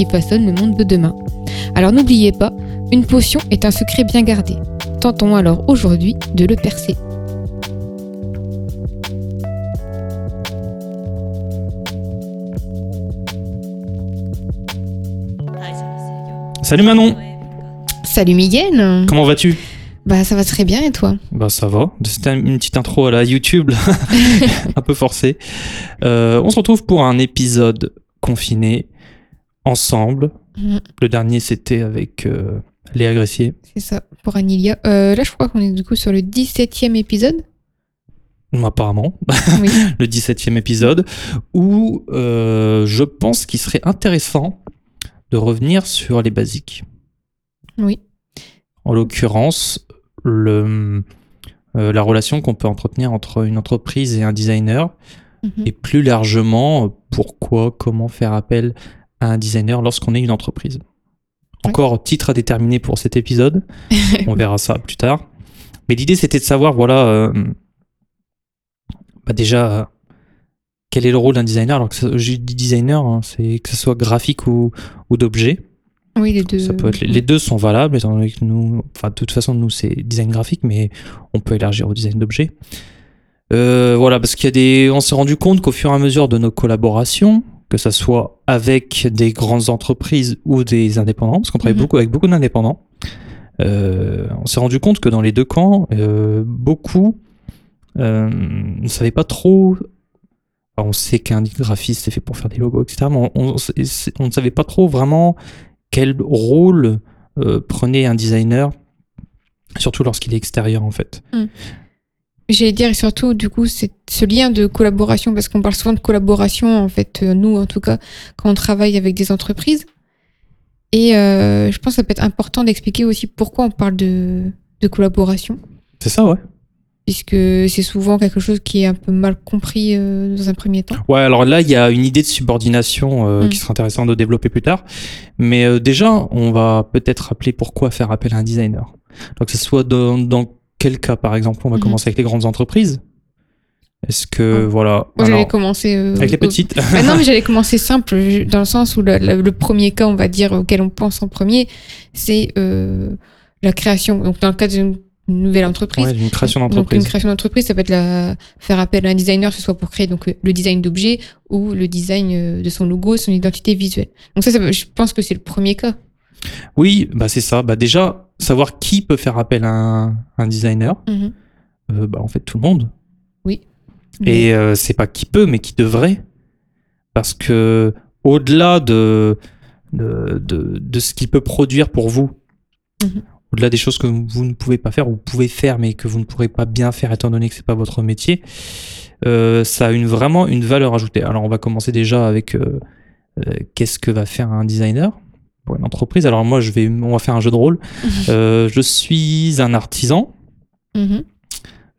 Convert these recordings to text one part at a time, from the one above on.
qui façonnent le monde de demain. Alors n'oubliez pas, une potion est un secret bien gardé. Tentons alors aujourd'hui de le percer. Salut Manon Salut Miguel Comment vas-tu? Bah ça va très bien et toi? Bah ça va. C'était une petite intro à la YouTube, un peu forcée. Euh, on se retrouve pour un épisode confiné, ensemble. Mm. Le dernier c'était avec euh, Léa Gressier. C'est ça, pour Anilia. Euh, là je crois qu'on est du coup sur le 17e épisode. Apparemment, Oui. le 17e épisode, où euh, je pense qu'il serait intéressant de revenir sur les basiques. oui. En l'occurrence, le, euh, la relation qu'on peut entretenir entre une entreprise et un designer, Mhm. et plus largement, pourquoi, comment faire appel à un designer lorsqu'on est une entreprise. Encore titre à déterminer pour cet épisode, on verra ça plus tard. Mais l'idée c'était de savoir, voilà, euh, bah déjà, euh, quel est le rôle d'un designer Alors que je dis designer, hein, c'est que ce soit graphique ou, ou d'objet. Oui, les deux. Ça peut être, les deux sont valables, étant donné que nous, enfin, de toute façon, nous, c'est design graphique, mais on peut élargir au design d'objets. Euh, voilà, parce qu'il y a des, on s'est rendu compte qu'au fur et à mesure de nos collaborations, que ça soit avec des grandes entreprises ou des indépendants, parce qu'on travaille Mhm. beaucoup avec beaucoup d'indépendants, euh, on s'est rendu compte que dans les deux camps, euh, beaucoup euh, ne savaient pas trop. on sait qu'un graphiste est fait pour faire des logos, etc. Mais on, on- c'est- on ne savait pas trop vraiment quel rôle prenait un designer, surtout lorsqu'il est extérieur en fait. J'allais dire, et surtout, du coup, c'est ce lien de collaboration, parce qu'on parle souvent de collaboration, en fait, euh, nous, en tout cas, quand on travaille avec des entreprises. Et euh, je pense que ça peut être important d'expliquer aussi pourquoi on parle de, de collaboration, C'est ça, ouais. puisque c'est souvent quelque chose qui est un peu mal compris euh, dans un premier temps. Ouais, alors là, il y a une idée de subordination euh, Mm. qui serait intéressante de développer plus tard. Mais euh, déjà, on va peut-être rappeler pourquoi faire appel à un designer. Donc, que ce soit dans, dans quel cas, par exemple, on va Mhm. commencer avec les grandes entreprises? Est-ce que, Ah. voilà. Moi, j'allais commencer. euh, avec les petites. Bah non, mais j'allais commencer simple, dans le sens où le, le- le premier cas, on va dire, auquel on pense en premier, c'est euh, la création. Donc, dans le cas d'une nouvelle entreprise, Ouais, une création Donc une d'entreprise. création d'entreprise, ça peut être la... faire appel à un designer, que ce soit pour créer donc euh, le design d'objet ou le design de son logo, son identité visuelle. Donc ça, ça je pense que c'est le premier cas. Oui, bah c'est ça. Bah déjà, savoir qui peut faire appel à un, un designer. Mhm. Euh, bah, en fait, tout le monde. Oui. Et euh, c'est pas qui peut, mais qui devrait. Parce que au-delà de, de, de, de ce qu'il peut produire pour vous, Mhm. au-delà des choses que vous ne pouvez pas faire ou vous pouvez faire, mais que vous ne pourrez pas bien faire étant donné que c'est pas votre métier, euh, ça a une, vraiment une valeur ajoutée. Alors on va commencer déjà avec qu'est-ce que va faire un designer? Pour une entreprise. Alors moi, je vais, on va faire un jeu de rôle. Euh, je suis un artisan. Mhm.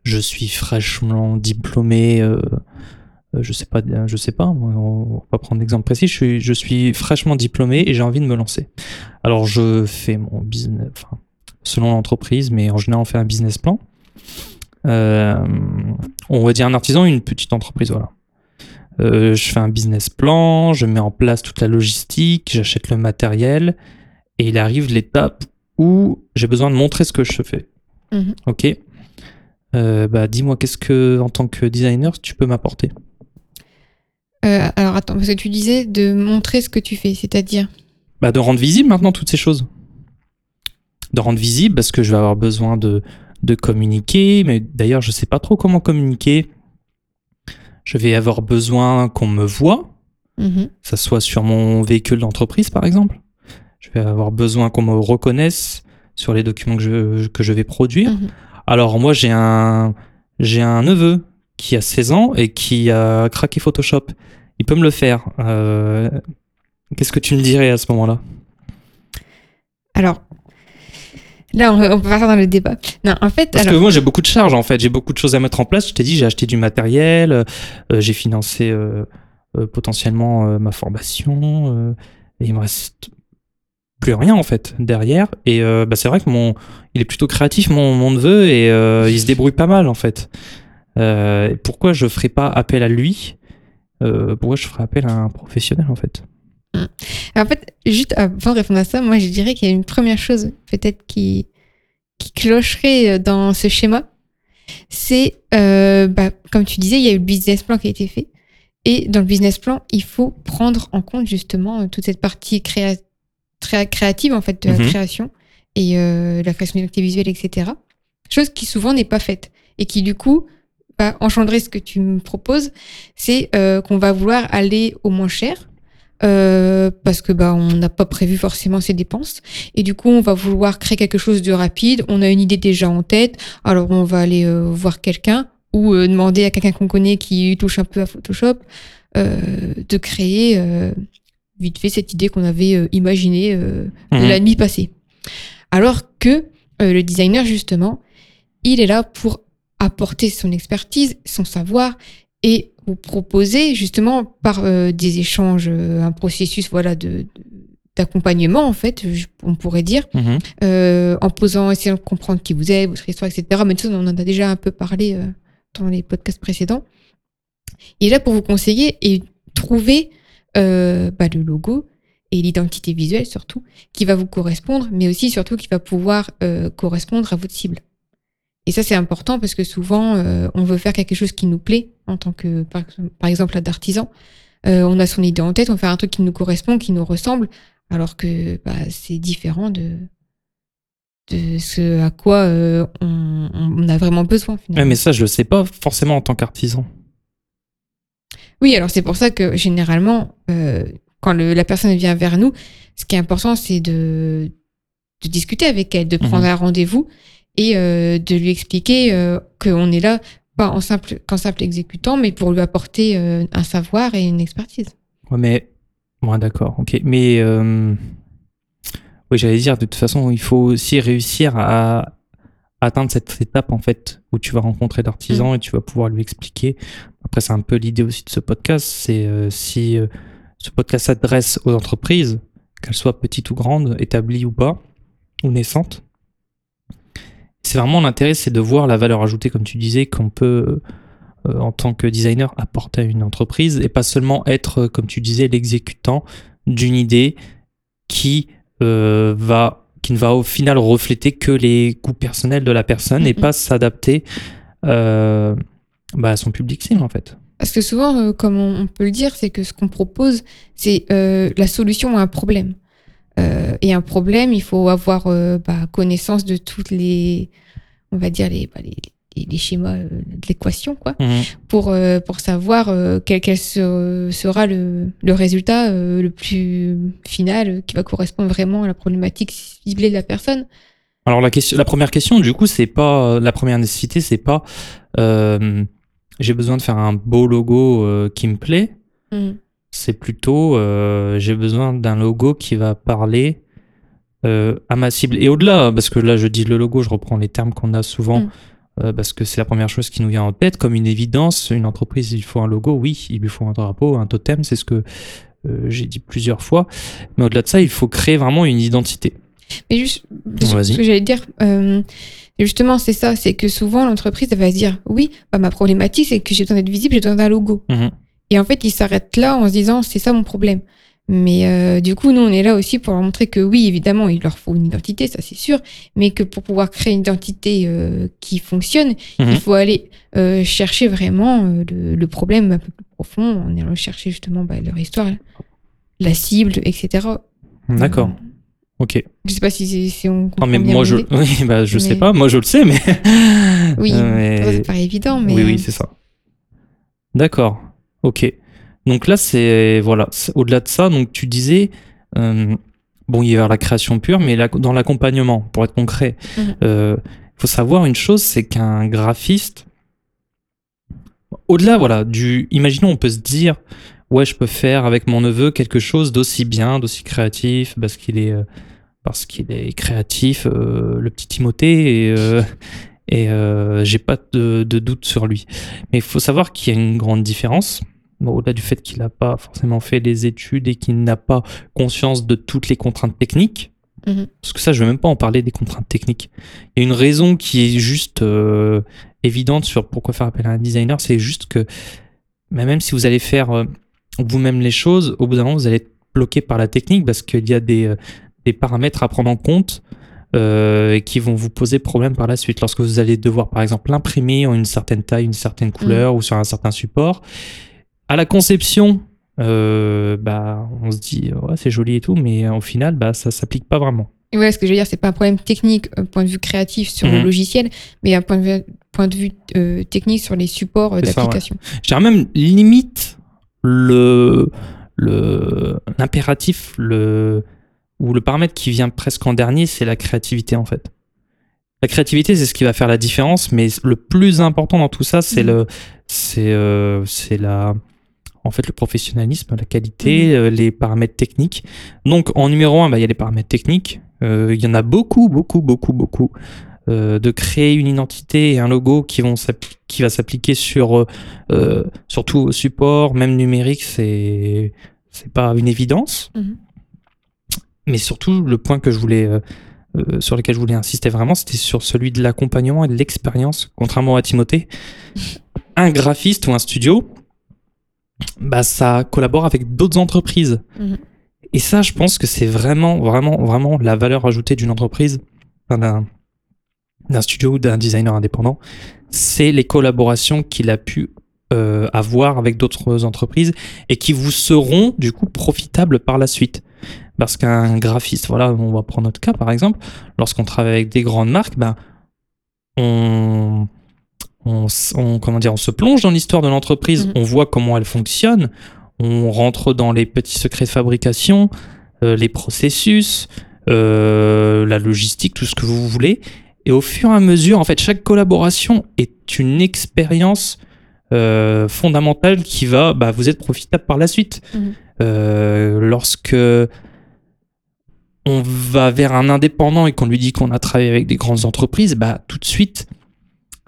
Je suis fraîchement diplômé. euh, euh, je sais pas, je sais pas. On va pas prendre d'exemple précis. Je suis, je suis fraîchement diplômé et j'ai envie de me lancer. Alors je fais mon business, enfin, selon l'entreprise, mais en général on fait un business plan. Euh, on va dire un artisan, une petite entreprise, voilà. Euh, je fais un business plan, je mets en place toute la logistique, j'achète le matériel et il arrive l'étape où j'ai besoin de montrer ce que je fais. Mhm. Ok. Euh, bah, dis-moi, qu'est-ce que, en tant que designer, tu peux m'apporter? Euh, alors attends, parce que tu disais de montrer ce que tu fais, c'est-à-dire? bah, De rendre visible maintenant toutes ces choses. De rendre visible parce que je vais avoir besoin de, de communiquer, mais d'ailleurs, je sais pas trop comment communiquer. Je vais avoir besoin qu'on me voit, Mhm. que ça soit sur mon véhicule d'entreprise, par exemple. Je vais avoir besoin qu'on me reconnaisse sur les documents que je, que je vais produire. Mhm. Alors moi j'ai un j'ai un neveu qui a 16 ans et qui a craqué Photoshop. Il peut me le faire. Euh, Qu'est-ce que tu me dirais à ce moment-là? Alors, là, on, peut partir dans le débat. Non, en fait, Parce alors, que moi, j'ai beaucoup de charges, en fait. J'ai beaucoup de choses à mettre en place. Je t'ai dit, j'ai acheté du matériel, euh, j'ai financé euh, euh, potentiellement euh, ma formation. euh, et il me reste plus rien, en fait, derrière. Et euh, bah, c'est vrai que mon, il est plutôt créatif, mon, mon neveu, et euh, il se débrouille pas mal, en fait. Euh, pourquoi je ferais pas appel à lui? Euh, Pourquoi je ferais appel à un professionnel, en fait? En fait, juste avant de répondre à ça, moi, je dirais qu'il y a une première chose peut-être qui, qui clocherait dans ce schéma. C'est, euh, bah, comme tu disais, il y a eu le business plan qui a été fait. Et dans le business plan, il faut prendre en compte justement toute cette partie créa- très créative en fait de la Mhm. création et euh, la création d'identité visuelle, etc. Chose qui souvent n'est pas faite et qui du coup va engendrer ce que tu me proposes, c'est euh, qu'on va vouloir aller au moins cher euh, parce que bah on n'a pas prévu forcément ces dépenses et du coup on va vouloir créer quelque chose de rapide. On a une idée déjà en tête, alors on va aller euh, voir quelqu'un ou euh, demander à quelqu'un qu'on connaît qui touche un peu à Photoshop euh, de créer euh, vite fait cette idée qu'on avait imaginée euh, Mhm. la nuit passée. Alors que le designer, justement, il est là pour apporter son expertise, son savoir et vous proposer justement par euh, des échanges, euh, un processus voilà de d'accompagnement en fait, on pourrait dire, Mhm. euh, en posant, essayant de comprendre qui vous êtes, votre histoire, etc. Mais tout ça, on en a déjà un peu parlé euh, dans les podcasts précédents. Il est là pour vous conseiller et trouver euh, bah, le logo et l'identité visuelle surtout qui va vous correspondre, mais aussi surtout qui va pouvoir euh, correspondre à votre cible. Et ça, c'est important parce que souvent, euh, on veut faire quelque chose qui nous plaît en tant que, par, par exemple, d'artisan. Euh, on a son idée en tête, on fait un truc qui nous correspond, qui nous ressemble, alors que bah, c'est différent de, de ce à quoi euh, on, on a vraiment besoin. Ouais, Finalement. mais ça, je le sais pas forcément en tant qu'artisan. Oui, alors c'est pour ça que généralement, quand le- la personne vient vers nous, ce qui est important, c'est de, de discuter avec elle, de prendre Mhm. un rendez-vous et euh, de lui expliquer euh, qu'on est là pas en simple, qu'en simple exécutant, mais pour lui apporter euh, un savoir et une expertise. Ouais, mais. Ouais, d'accord, ok. Mais. euh, Oui, j'allais dire, de toute façon, il faut aussi réussir à atteindre cette étape, en fait, où tu vas rencontrer l'artisan et tu vas pouvoir lui expliquer. Après, c'est un peu l'idée aussi de ce podcast. C'est euh, si euh, ce podcast s'adresse aux entreprises, qu'elles soient petites ou grandes, établies ou pas, ou naissantes. C'est vraiment l'intérêt, c'est de voir la valeur ajoutée, comme tu disais, qu'on peut euh, en tant que designer apporter à une entreprise et pas seulement être, euh, comme tu disais, l'exécutant d'une idée qui euh, va qui ne va au final refléter que les goûts personnels de la personne et pas s'adapter euh, bah, à son public cible en fait. Parce que souvent, comme on, peut le dire, c'est que ce qu'on propose, c'est la solution à un problème. Euh, et un problème, il faut avoir euh, bah, connaissance de toutes les, on va dire les, bah, les, les- les schémas euh, de l'équation, quoi, pour euh, pour savoir quel, quel se- sera le, le résultat le plus final qui va correspondre vraiment à la problématique ciblée de la personne. Alors la question, la première question du coup c'est pas la première nécessité c'est pas j'ai besoin de faire un beau logo qui me plaît Mm. C'est plutôt euh, j'ai besoin d'un logo qui va parler euh, à ma cible. Et au-delà, parce que là je dis le logo, je reprends les termes qu'on a souvent, Mm. euh, parce que c'est la première chose qui nous vient en tête, comme une évidence, une entreprise, il faut un logo, oui, il lui faut un drapeau, un totem, c'est ce que j'ai dit plusieurs fois. Mais au-delà de ça, il faut créer vraiment une identité. Mais juste, ce que j'allais dire, justement, c'est ça, c'est que souvent l'entreprise elle va se dire, oui, bah, ma problématique, c'est que j'ai besoin d'être visible, j'ai besoin d'un logo. Mhm. Et en fait, ils s'arrêtent là en se disant, c'est ça mon problème. Mais euh, du coup, nous, on est là aussi pour leur montrer que oui, évidemment, il leur faut une identité, ça c'est sûr, mais que pour pouvoir créer une identité euh, qui fonctionne, Mhm. il faut aller euh, chercher vraiment le, le problème un peu plus profond, en allant chercher justement bah, leur histoire, la cible, etc. D'accord. Ok. Je sais pas si, on comprend Non, mais bien moi je, oui, bah, je sais pas, moi je le sais, mais. Oui, mais- ça paraît évident, mais Oui, oui, c'est ça. D'accord. Ok. Donc là, c'est voilà. Au-delà de ça, donc tu disais, euh, bon, il y a la création pure, mais la- dans l'accompagnement, pour être concret, il Mhm. faut savoir une chose, c'est qu'un graphiste, au-delà, voilà, du, imaginons, on peut se dire, ouais, je peux faire avec mon neveu quelque chose d'aussi bien, d'aussi créatif, parce qu'il est, euh, parce qu'il est créatif, euh, le petit Timothée, et, euh, et euh, j'ai pas de, de doute sur lui. Mais il faut savoir qu'il y a une grande différence. Au-delà du fait qu'il n'a pas forcément fait des études et qu'il n'a pas conscience de toutes les contraintes techniques, Mhm. parce que ça, je ne vais même pas en parler des contraintes techniques. Il y a une raison qui est juste euh, évidente sur pourquoi faire appel à un designer, c'est juste que mais même si vous allez faire euh, vous-même les choses, au bout d'un moment, vous allez être bloqué par la technique parce qu'il y a des, euh, des paramètres à prendre en compte euh, qui vont vous poser problème par la suite. Lorsque vous allez devoir, par exemple, l'imprimer en une certaine taille, une certaine couleur ou sur un certain support, à la conception, euh, bah, on se dit, ouais, c'est joli et tout, mais au final, bah, ça s'applique pas vraiment. Et ouais, ce que je veux dire, c'est pas un problème technique, un point de vue créatif sur Mhm. le logiciel, mais un point de vue, point de vue euh, technique sur les supports euh, d'application. Je dirais même limite le l'impératif le ou le paramètre qui vient presque en dernier, c'est la créativité en fait. La créativité, c'est ce qui va faire la différence, mais le plus important dans tout ça, c'est Mhm. le c'est euh, c'est la en fait le professionnalisme, la qualité, euh, les paramètres techniques. Donc en numéro un, bah, il y a les paramètres techniques. Euh, Il y en a beaucoup, beaucoup, beaucoup, beaucoup. Euh, de créer une identité et un logo qui, vont qui va s'appliquer sur euh, surtout au support, même numérique, c'est c'est pas une évidence. Mhm. Mais surtout, le point que je voulais euh, sur lequel je voulais insister vraiment, c'était sur celui de l'accompagnement et de l'expérience. Contrairement à Timothée, un graphiste ou un studio, bah ça collabore avec d'autres entreprises. Mhm. Et ça, je pense que c'est vraiment, vraiment, vraiment la valeur ajoutée d'une entreprise, d'un studio ou d'un designer indépendant, c'est les collaborations qu'il a pu euh, avoir avec d'autres entreprises et qui vous seront du coup profitables par la suite. Parce qu'un graphiste, voilà, on va prendre notre cas par exemple, lorsqu'on travaille avec des grandes marques, ben, on, on, comment dire, on se plonge dans l'histoire de l'entreprise, Mhm. on voit comment elle fonctionne, on rentre dans les petits secrets de fabrication, euh, les processus, euh, la logistique, tout ce que vous voulez. Et au fur et à mesure, en fait, chaque collaboration est une expérience euh, fondamentale qui va bah, vous être profitable par la suite. Mhm. Euh, lorsque on va vers un indépendant et qu'on lui dit qu'on a travaillé avec des grandes entreprises, bah, tout de suite,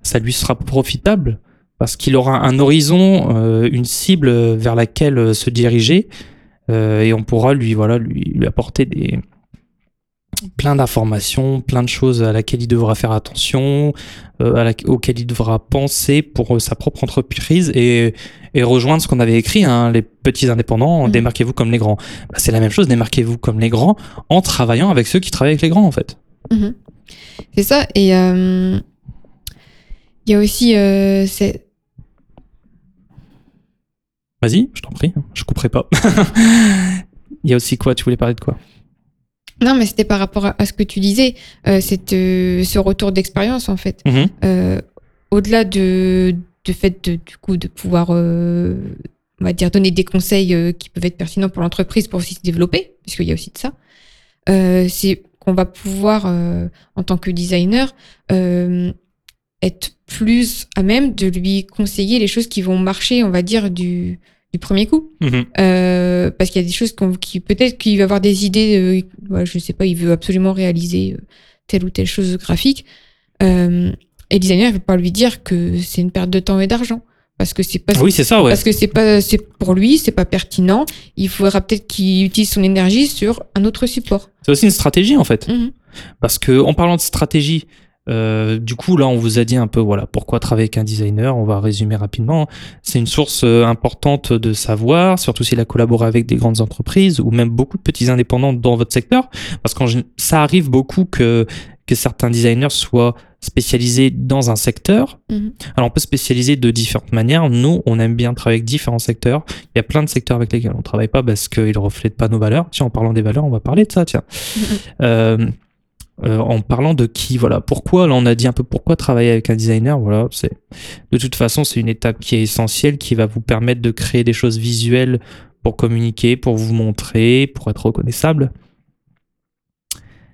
ça lui sera profitable parce qu'il aura un horizon, euh, une cible vers laquelle euh, se diriger euh, et on pourra lui, voilà, lui, lui apporter des, plein d'informations, plein de choses à laquelle il devra faire attention, à la- auxquelles il devra penser pour sa propre entreprise et, et rejoindre ce qu'on avait écrit, hein, les petits indépendants, Mhm. démarquez-vous comme les grands. Bah, c'est la même chose, démarquez-vous comme les grands en travaillant avec ceux qui travaillent avec les grands en fait. Mhm. C'est ça. Et euh, il y a aussi. euh, c'est- Vas-y, je t'en prie, hein, je couperai pas. Il y a aussi quoi? Tu voulais parler de quoi? Non, mais c'était par rapport à, à ce que tu disais, euh, c'est euh, ce retour d'expérience en fait. Mhm. Euh, Au-delà de, de fait de, du coup de pouvoir, euh, on va dire, donner des conseils euh, qui peuvent être pertinents pour l'entreprise pour aussi se développer, puisqu'il y a aussi de ça. euh, c'est qu'on va pouvoir, euh, en tant que designer, euh, être plus à même de lui conseiller les choses qui vont marcher, on va dire, du, du premier coup. Mhm. Euh, parce qu'il y a des choses qui peut-être qu'il va avoir des idées, euh, ouais, je sais pas, il veut absolument réaliser euh, telle ou telle chose graphique. Euh, et le designer, il ne pas lui dire que c'est une perte de temps et d'argent. Parce que c'est pas Oui, c'est ça, ouais. parce que c'est pas c'est pour lui, c'est pas pertinent. Il faudra peut-être qu'il utilise son énergie sur un autre support. C'est aussi une stratégie en fait. Mhm. Parce que en parlant de stratégie, euh, du coup là on vous a dit un peu voilà pourquoi travailler avec un designer. On va résumer rapidement. C'est une source euh, importante de savoir, surtout s'il a collaboré avec des grandes entreprises ou même beaucoup de petits indépendants dans votre secteur. Parce que ça arrive beaucoup que que certains designers soient spécialisés dans un secteur. Mhm. Alors on peut spécialiser de différentes manières. Nous, on aime bien travailler avec différents secteurs. Il y a plein de secteurs avec lesquels on travaille pas parce qu'ils reflètent pas nos valeurs. Tiens, en parlant des valeurs, on va parler de ça. Tiens. Mhm. Euh, euh, en parlant de qui, voilà, pourquoi, là on a dit un peu pourquoi travailler avec un designer, voilà, c'est de toute façon c'est une étape qui est essentielle, qui va vous permettre de créer des choses visuelles pour communiquer, pour vous montrer, pour être reconnaissable.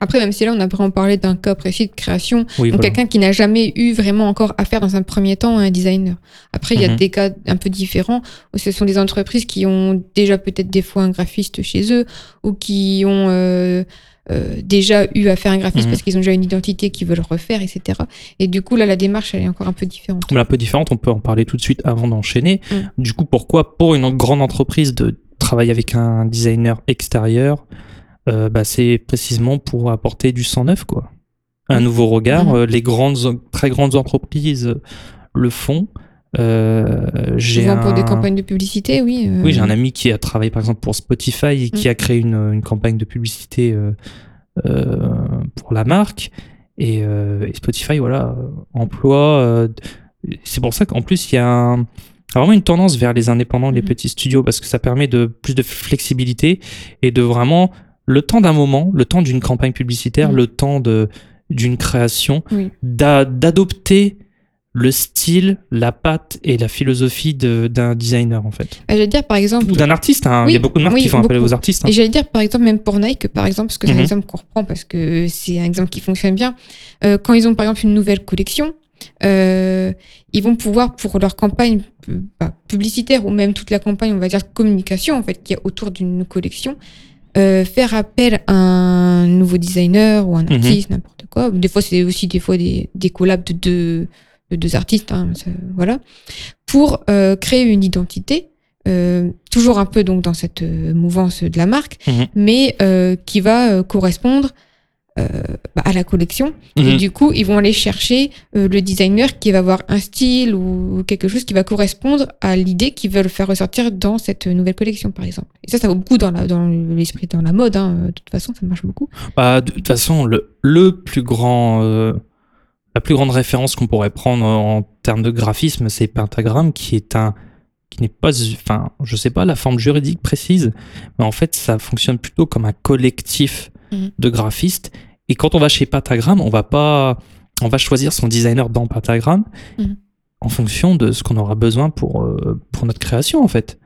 Après, même si là, on a vraiment parlé d'un cas précis de création, Oui, voilà. quelqu'un qui n'a jamais eu vraiment encore affaire dans un premier temps à un designer. Après, il y a Mhm. des cas un peu différents où ce sont des entreprises qui ont déjà peut-être des fois un graphiste chez eux ou qui ont euh, euh, déjà eu à faire un graphisme Mhm. parce qu'ils ont déjà une identité qu'ils veulent refaire, etc. Et du coup, là, la démarche, elle est encore un peu différente. Mais un peu différente, on peut en parler tout de suite avant d'enchaîner. Mm. Du coup, pourquoi pour une grande entreprise de travailler avec un designer extérieur euh, bah, C'est précisément pour apporter du sang neuf, quoi. Un Mm. nouveau regard. Mhm. Euh, les grandes, très grandes entreprises le font. Euh, j'ai Souvent pour des un- campagnes de publicité, oui. euh, Oui, j'ai un ami qui a travaillé par exemple pour Spotify et qui Mm. a créé une, une campagne de publicité euh, euh, pour la marque. Et, euh, et Spotify, voilà, euh, emploie. euh, c'est pour ça qu'en plus, il y a un- vraiment une tendance vers les indépendants, les Mhm. petits studios, parce que ça permet de plus de flexibilité et de vraiment le temps d'un moment, le temps d'une campagne publicitaire, Mhm. le temps de d'une création, Oui. d'a- d'adopter le style, la patte et la philosophie de- d'un designer en fait J'allais dire, par exemple, ou d'un artiste. hein. Oui, Il y a beaucoup de marques oui, qui font appel beaucoup. aux artistes. hein. Et j'allais dire, par exemple, même pour Nike, par exemple, parce que c'est Mhm. un exemple qu'on reprend, parce que c'est un exemple qui fonctionne bien. Euh, quand ils ont, par exemple, une nouvelle collection, euh, ils vont pouvoir, pour leur campagne bah, publicitaire ou même toute la campagne, on va dire, communication, en fait, qui est autour d'une collection, euh, faire appel à un nouveau designer ou un Mhm. artiste, n'importe quoi. Des fois, c'est aussi des fois des, des collabs de deux, de deux artistes, hein, ça- voilà, pour euh, créer une identité. euh, toujours un peu donc dans cette euh, mouvance de la marque, Mhm. mais euh, qui va correspondre bah, à la collection. Et Mhm. du coup, ils vont aller chercher le designer qui va avoir un style ou quelque chose qui va correspondre à l'idée qu'ils veulent faire ressortir dans cette nouvelle collection, par exemple. Et ça, ça vaut beaucoup dans l'esprit, dans la mode. hein. De toute façon, ça marche beaucoup. Bah, de toute façon, le, le plus grand, la plus grande référence qu'on pourrait prendre en termes de graphisme, c'est Pentagram, qui est un, qui n'est pas, enfin, je sais pas la forme juridique précise, mais en fait, ça fonctionne plutôt comme un collectif Mhm. de graphistes. Et quand on va chez Pentagram, on va pas, on va choisir son designer dans Pentagram Mhm. en fonction de ce qu'on aura besoin pour, euh, pour notre création, en fait.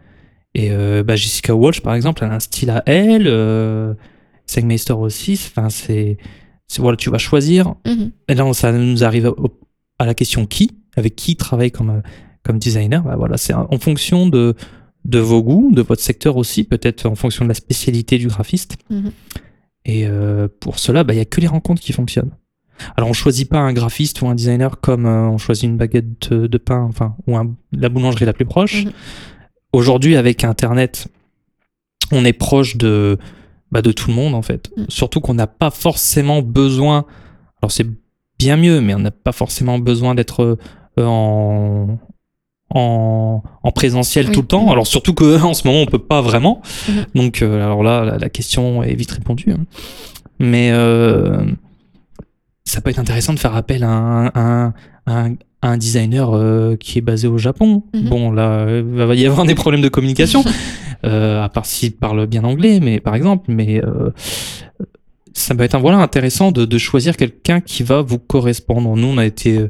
Et euh, bah, Jessica Walsh, par exemple, elle a un style à elle. Euh, Segmeister aussi. Enfin, c'est- voilà, tu vas choisir. Mhm. Et là, ça nous arrive au- à la question qui, avec qui travaille comme euh, comme designer. Bah, voilà, c'est en fonction de de vos goûts, de votre secteur aussi, peut-être en fonction de la spécialité du graphiste. Mhm. Et euh, pour cela, bah, il y a que les rencontres qui fonctionnent. Alors, on choisit pas un graphiste ou un designer comme euh, on choisit une baguette de, de pain, enfin, ou un- la boulangerie la plus proche. Mhm. Aujourd'hui, avec Internet, on est proche de, bah, de tout le monde, en fait. Mhm. Surtout qu'on n'a pas forcément besoin. Alors, c'est bien mieux, mais on n'a pas forcément besoin d'être euh, en, en, en présentiel Oui. tout le temps. Alors, surtout qu'en ce moment, on peut pas vraiment. Mhm. Donc, euh, alors là, la, la question est vite répondue. hein. Mais euh, ça peut être intéressant de faire appel à un, un- un- un designer euh, qui est basé au Japon. Mhm. Bon, là, il va y avoir des problèmes de communication, à part s'il parle bien anglais, mais par exemple, mais euh, ça peut être un, voilà, intéressant de, de choisir quelqu'un qui va vous correspondre. Nous, on a été. euh,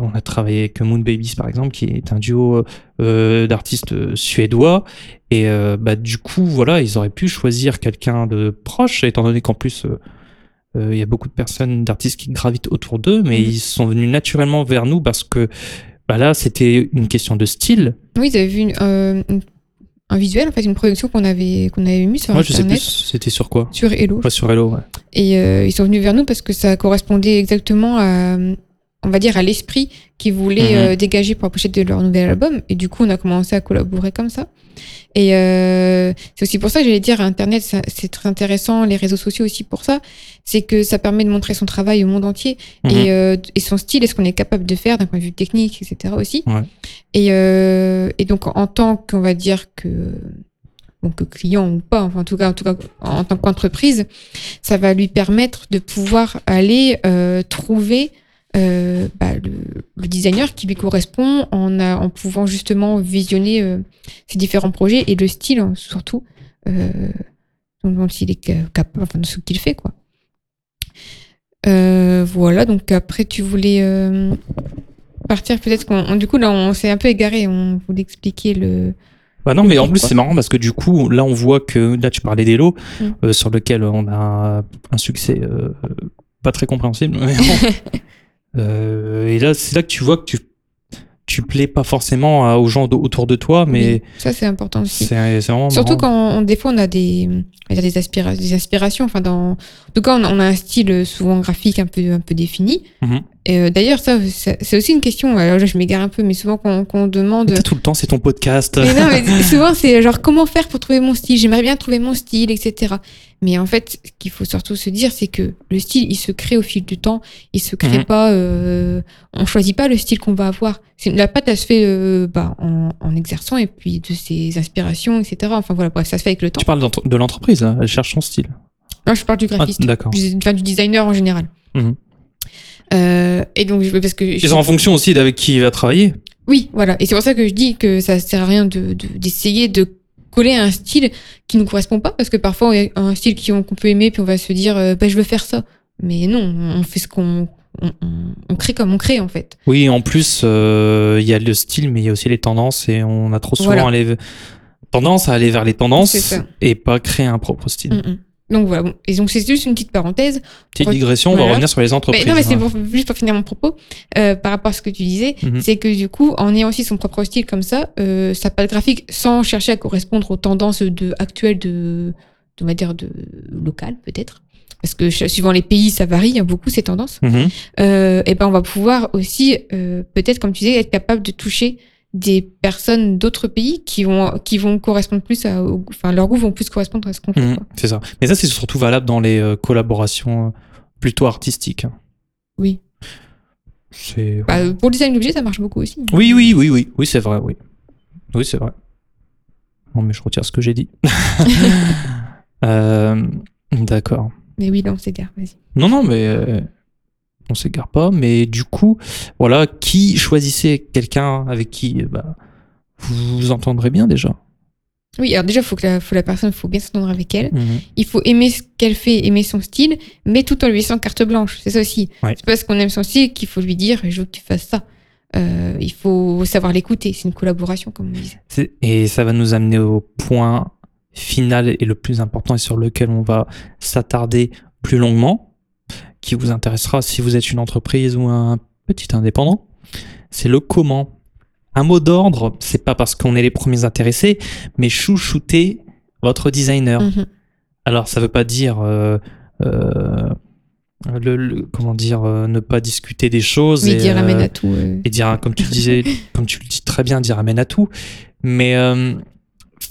on a travaillé avec Moon Babies par exemple, qui est un duo euh, d'artistes suédois. Et euh, bah, du coup, voilà, ils auraient pu choisir quelqu'un de proche, étant donné qu'en plus, euh, euh, il y a beaucoup de personnes, d'artistes qui gravitent autour d'eux, mais Mhm. ils sont venus naturellement vers nous parce que bah, là, c'était une question de style. Oui, ils avaient vu une- euh, une- un visuel, en fait, une production qu'on avait, qu'on avait mis sur Moi, je sais Internet, plus, c'était sur quoi? Sur Hello. Pas sur Hello, ouais. Et euh, ils sont venus vers nous parce que ça correspondait exactement à, on va dire, à l'esprit qu'ils voulaient Mhm. euh, dégager pour la pochette de leur nouvel album. Et du coup, on a commencé à collaborer comme ça. Et euh, c'est aussi pour ça que j'allais dire, Internet, c'est très intéressant, les réseaux sociaux aussi pour ça. C'est que ça permet de montrer son travail au monde entier Mhm. et, euh, et son style et ce qu'on est capable de faire d'un point de vue technique, etc. aussi. Ouais. Et, euh, et donc, en tant qu'on va dire que que client ou pas, enfin, en tout cas, en tout cas, en tant qu'entreprise, ça va lui permettre de pouvoir aller euh, trouver euh, bah, le, le designer qui lui correspond en, a- en pouvant justement visionner euh, ses différents projets et le style hein, surtout euh, dont, dont il est ca- capable, enfin de ce qu'il fait quoi. Euh, voilà, donc après tu voulais euh, partir peut-être qu'on on- du coup là on s'est un peu égaré, on voulait expliquer le Bah non, mais en plus, c'est marrant parce que du coup, là, on voit que, là, tu parlais d'Hello, Mm. euh, sur lequel on a un succès euh, pas très compréhensible. Euh, et là, c'est là que tu vois que tu, tu plaît pas forcément aux gens autour de toi, mais Oui, ça c'est important aussi. c'est Surtout marrant. quand on- des fois on a des, on dire des, aspira- des inspirations. Enfin, dans, en tout cas, on a, on a un style souvent graphique un peu, un peu défini. Mhm. Et euh, d'ailleurs, ça, ça- c'est aussi une question. Alors là, je m'égare un peu, mais souvent quand, quand on demande. Tout le temps, c'est ton podcast. Mais non, mais souvent c'est genre comment faire pour trouver mon style? J'aimerais bien trouver mon style, etc. Mais en fait, ce qu'il faut surtout se dire, c'est que le style, il se crée au fil du temps. Il se crée Mhm. pas. Euh, on choisit pas le style qu'on va avoir. La pâte, elle se fait euh, bah, en, en exerçant et puis de ses inspirations, etc. Enfin voilà, bref, ça se fait avec le temps. Tu parles de l'entreprise, là. elle cherche son style. Moi, je parle du Ah, graphiste, D'accord. du, enfin, du designer en général. Mhm. Euh, et donc, parce que Et c'est en fonction aussi d'avec qui il va travailler. oui, voilà. Et c'est pour ça que je dis que ça sert à rien de de- d'essayer de, coller à un style qui nous correspond pas, parce que parfois on a un style qu'on peut aimer, puis on va se dire, euh, bah, je veux faire ça. Mais non, on fait ce qu'on on, on- on crée comme on crée en fait. Oui, en plus, euh, il y a le style, mais il y a aussi les tendances, et on a trop souvent Voilà. tendance à aller vers les tendances et pas créer un propre style. Mm, mm. Donc voilà. Bon. Et donc c'est juste une petite parenthèse. Petite Re- digression, on va revenir sur les entreprises. Mais non, mais c'est hein. pour- juste pour finir mon propos, euh, par rapport à ce que tu disais, Mhm. c'est que du coup, en ayant aussi son propre style comme ça, euh, sa patte graphique, sans chercher à correspondre aux tendances de, actuelles de, de, on va dire, de local peut-être, parce que suivant les pays, ça varie hein, beaucoup ces tendances. Mhm. Euh, et ben, on va pouvoir aussi, euh, peut-être, comme tu disais, être capable de toucher des personnes d'autres pays qui vont qui vont correspondre plus à, au- enfin, leurs goûts vont plus correspondre à ce qu'on fait. Mhm, c'est ça. Mais ça, c'est surtout valable dans les euh, collaborations euh, plutôt artistiques. Oui. C'est. Bah, pour le design d'objets, ça marche beaucoup aussi. Oui, oui, oui, oui, oui, c'est vrai, oui. Oui, c'est vrai. Non, mais je retire ce que j'ai dit. Euh, D'accord. Mais oui, non, c'est bien. Vas-y. Non, non, mais on s'égare pas. Mais du coup, voilà, qui choisissez quelqu'un avec qui euh, bah, vous vous entendrez bien déjà. Oui, alors déjà, faut que la, faut la personne, faut bien s'entendre avec elle. Mhm. Il faut aimer ce qu'elle fait, aimer son style, mais tout en lui laissant carte blanche. C'est ça aussi. Ouais. C'est parce qu'on aime son style qu'il faut lui dire je veux que tu fasses ça. Euh, il faut savoir l'écouter. C'est une collaboration, comme on disait. Et ça va nous amener au point final et le plus important et sur lequel on va s'attarder plus longuement, qui vous intéressera si vous êtes une entreprise ou un petit indépendant. C'est le comment. Un mot d'ordre, c'est pas parce qu'on est les premiers intéressés, mais chouchouter votre designer. Mhm. Alors, ça veut pas dire. euh, euh, le, le- comment dire euh, ne pas discuter des choses Oui, et, dire amène à tout. et dire comme tu le disais comme tu le dis très bien dire amène à tout mais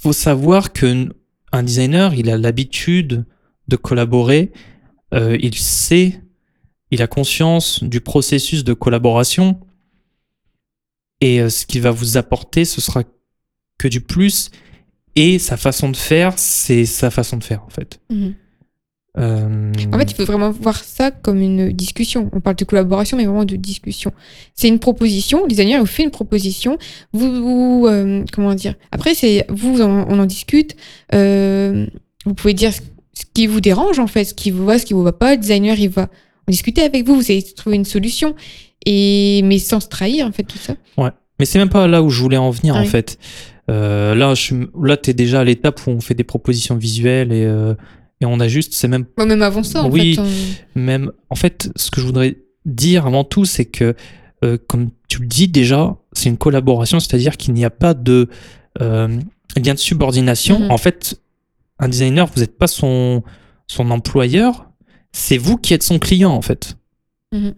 faut savoir que un designer il a l'habitude de collaborer euh, il sait il a conscience du processus de collaboration et euh, ce qu'il va vous apporter ce sera que du plus et sa façon de faire c'est sa façon de faire en fait Mhm. Euh, En fait, il faut vraiment voir ça comme une discussion. On parle de collaboration, mais vraiment de discussion. C'est une proposition. Le designer vous fait une proposition. Vous, vous, euh, comment dire? Après, c'est vous, on, on en discute. Euh, vous pouvez dire ce, qui vous dérange en fait, ce qui vous va, ce qui vous va pas. Le designer, il va en discuter avec vous. Vous allez trouver une solution. Et mais sans se trahir en fait tout ça. Mais c'est même pas là où je voulais en venir Ah en oui. fait. Euh, là, je là, t'es déjà à l'étape où on fait des propositions visuelles et, euh, et on ajuste. C'est même, Moi, même avant ça, en Oui. fait. on- même. En fait, ce que je voudrais dire avant tout, c'est que, euh, comme tu le dis déjà, c'est une collaboration, c'est-à-dire qu'il n'y a pas de lien de subordination. Mhm. En fait, un designer, vous n'êtes pas son son employeur, c'est vous qui êtes son client en fait. Mhm.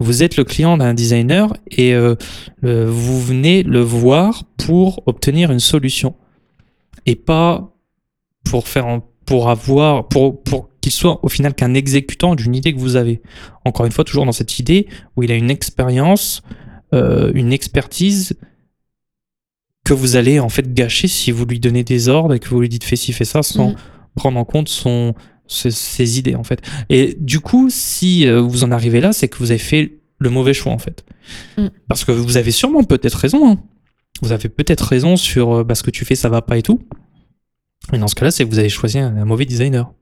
Vous êtes le client d'un designer et euh, le- vous venez le voir pour obtenir une solution et pas pour faire pour avoir pour pour qu'il soit au final qu'un exécutant d'une idée que vous avez. Encore une fois, toujours dans cette idée où il a une expérience, euh, une expertise que vous allez en fait gâcher si vous lui donnez des ordres et que vous lui dites fais ci fais ça sans Mhm. prendre en compte son ses, ses idées en fait. Et du coup, si euh, vous en arrivez là, c'est que vous avez fait le mauvais choix en fait. Mm. Parce que vous avez sûrement peut-être raison. hein. Vous avez peut-être raison sur euh, bah, ce que tu fais, ça va pas et tout. Mais dans ce cas-là, c'est que vous avez choisi un, un mauvais designer.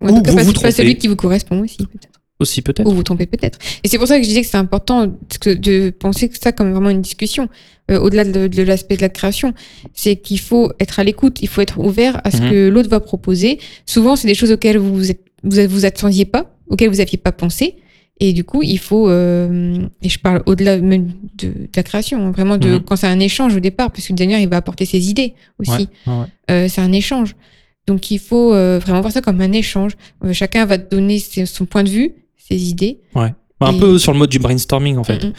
Ou en Ou vous pas, vous pas trompez. celui qui vous correspond aussi, peut-être. Aussi peut-être. Ou vous trompez peut-être. Et c'est pour ça que je disais que c'est important de penser que ça comme vraiment une discussion, euh, au-delà de, de l'aspect de la création. C'est qu'il faut être à l'écoute, il faut être ouvert à ce Mhm. que l'autre va proposer. Souvent, c'est des choses auxquelles vous êtes, vous vous attendiez pas, auxquelles vous aviez pas pensé. Et du coup, il faut, euh, et je parle au-delà même de, de la création, vraiment de Mhm. quand c'est un échange au départ, parce que le designer, il va apporter ses idées aussi. Ouais, ouais, ouais. Euh, c'est un échange. Donc il faut euh, vraiment voir ça comme un échange. Euh, chacun va donner ses- son point de vue, ses idées. Un Et- peu sur le mode du brainstorming en fait. Mm.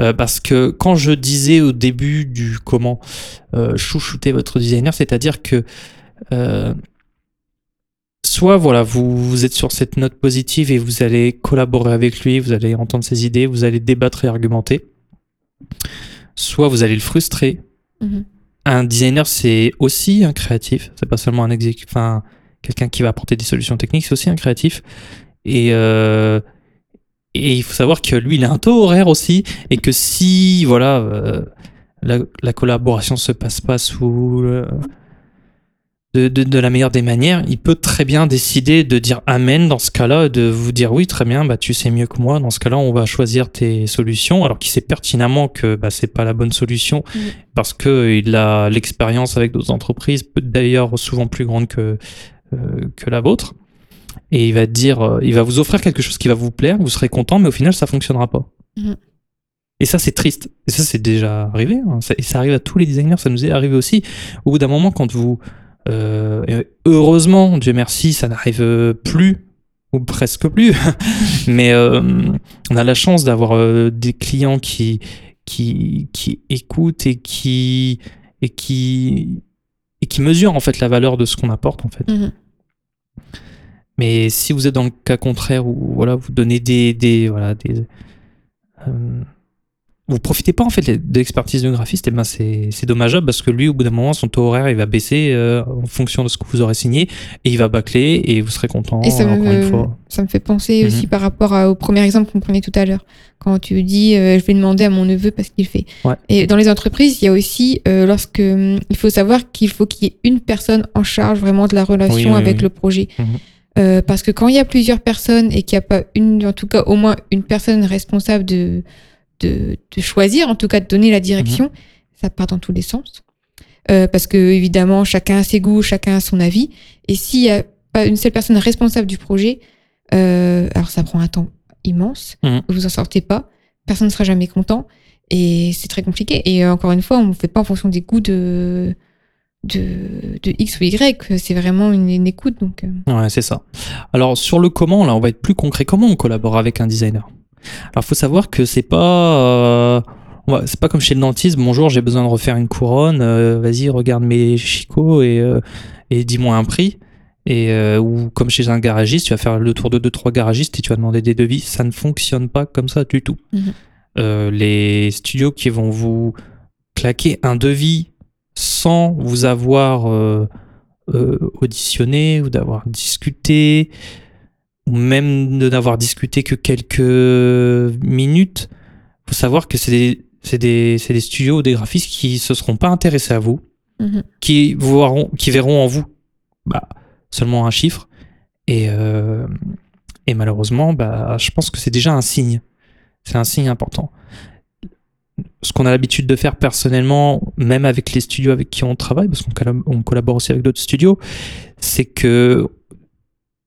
Euh, parce que quand je disais au début du comment euh, chouchouter votre designer, c'est-à-dire que euh, soit voilà, vous, vous êtes sur cette note positive et vous allez collaborer avec lui, vous allez entendre ses idées, vous allez débattre et argumenter, soit vous allez le frustrer. Mhm. Un designer, c'est aussi un créatif, c'est pas seulement un exécutif, enfin quelqu'un qui va apporter des solutions techniques, c'est aussi un créatif. Et et il faut savoir que lui, il a un taux horaire aussi, et que si, voilà, euh, la, la collaboration se passe pas sous le- de, de- de la meilleure des manières, il peut très bien décider de dire amen dans ce cas-là, de vous dire oui, très bien, bah tu sais mieux que moi. Dans ce cas-là, on va choisir tes solutions, alors qu'il sait pertinemment que bah, c'est pas la bonne solution, Mhm. parce que il a l'expérience avec d'autres entreprises, d'ailleurs souvent plus grande que euh, que la vôtre et il va dire, euh, il va vous offrir quelque chose qui va vous plaire, vous serez content, mais au final, ça fonctionnera pas. Mhm. Et ça, c'est triste. Et ça, c'est déjà arrivé. hein. Ça- et ça arrive à tous les designers. Ça nous est arrivé aussi. Au bout d'un moment, quand vous, euh, heureusement, Dieu merci, ça n'arrive plus ou presque plus. mais euh, on a la chance d'avoir euh, des clients qui qui qui écoutent et qui et qui et qui mesurent en fait la valeur de ce qu'on apporte en fait. Mhm. Mais si vous êtes dans le cas contraire où voilà, vous donnez des, des voilà des euh, vous profitez pas en fait de l'expertise du graphiste, et ben c'est c'est dommageable parce que lui au bout d'un moment son taux horaire il va baisser euh, en fonction de ce que vous aurez signé et il va bâcler et vous serez content Et ça encore me, une fois. ça me fait penser Mhm. aussi par rapport à- au premier exemple qu'on prenait tout à l'heure. Quand tu dis, euh, je vais demander à mon neveu parce qu'il fait. Ouais. Et dans les entreprises, il y a aussi, euh, lorsque hum, il faut savoir qu'il faut qu'il y ait une personne en charge vraiment de la relation Oui, oui, avec oui. le projet. Mhm. Euh, parce que quand il y a plusieurs personnes et qu'il n'y a pas une, en tout cas au moins une personne responsable de, de, de choisir, en tout cas de donner la direction, Mhm. ça part dans tous les sens. Euh, parce que évidemment, chacun a ses goûts, chacun a son avis. Et s'il n'y a pas une seule personne responsable du projet, euh, alors ça prend un temps immense, Mhm. vous en sortez pas, personne ne sera jamais content, et c'est très compliqué. Et encore une fois, on ne fait pas en fonction des goûts de, de, de X ou Y, c'est vraiment une, une écoute. Donc, euh, Ouais, c'est ça. Alors sur le comment, là, on va être plus concret. Comment on collabore avec un designer? Alors faut savoir que c'est pas euh, c'est pas comme chez le dentiste. Bonjour, j'ai besoin de refaire une couronne. euh, Vas-y, regarde mes chicots et euh, et dis-moi un prix. Et ou comme chez un garagiste, tu vas faire le tour de deux trois garagistes et tu vas demander des devis. Ça ne fonctionne pas comme ça du tout. Mhm. Les studios qui vont vous claquer un devis sans vous avoir euh, euh, auditionné ou d'avoir discuté ou même de n'avoir discuté que quelques minutes, faut savoir que c'est des, c'est des, c'est des studios ou des graphistes qui se seront pas intéressés à vous, mhm. qui, vous verront, qui verront en vous bah, seulement un chiffre. Et, euh, et malheureusement, bah, je pense que c'est déjà un signe. C'est un signe important. Ce qu'on a l'habitude de faire personnellement, même avec les studios avec qui on travaille, parce qu'on collab- on collabore aussi avec d'autres studios, c'est que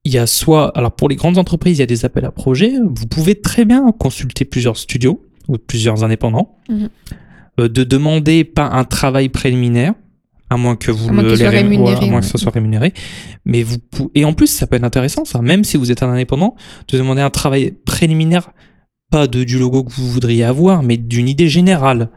il y a soit, alors pour les grandes entreprises, il y a des appels à projets. Vous pouvez très bien consulter plusieurs studios ou plusieurs indépendants, Mhm. euh, de demander pas un travail préliminaire, à moins que vous À moins le les ré- rémunéré, à moins que ça soit rémunéré. Mais vous et en plus, ça peut être intéressant, ça, même si vous êtes un indépendant, de demander un travail préliminaire, pas de du logo que vous voudriez avoir, mais d'une idée générale.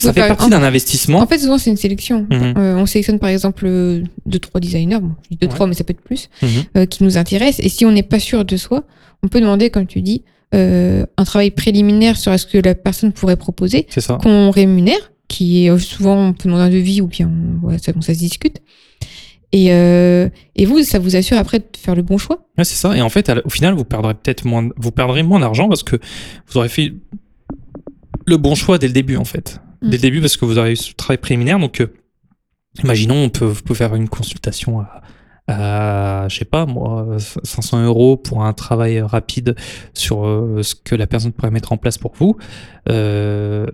Ça Oui, fait par- partie d'un investissement. En fait, souvent, c'est une sélection. Mhm. Euh, on sélectionne par exemple euh, deux, trois designers, bon, je dis deux, Ouais. trois, mais ça peut être plus, Mhm. euh, qui nous intéressent. Et si on n'est pas sûr de soi, on peut demander, comme tu dis, euh, un travail préliminaire sur ce que la personne pourrait proposer, C'est ça. qu'on rémunère, qui est euh, souvent, on peut demander un devis ou bien on- ça se discute. Et, euh, et vous, ça vous assure après de faire le bon choix? Ouais, c'est ça. Et en fait, au final, vous perdrez peut-être moins, vous perdrez moins d'argent parce que vous aurez fait le bon choix dès le début, en fait. Mm. Dès le début, parce que vous aurez eu ce travail préliminaire. Donc, euh, imaginons, on peut, vous pouvez faire une consultation à, à, je sais pas, moi, 500 euros pour un travail rapide sur euh, ce que la personne pourrait mettre en place pour vous. Euh,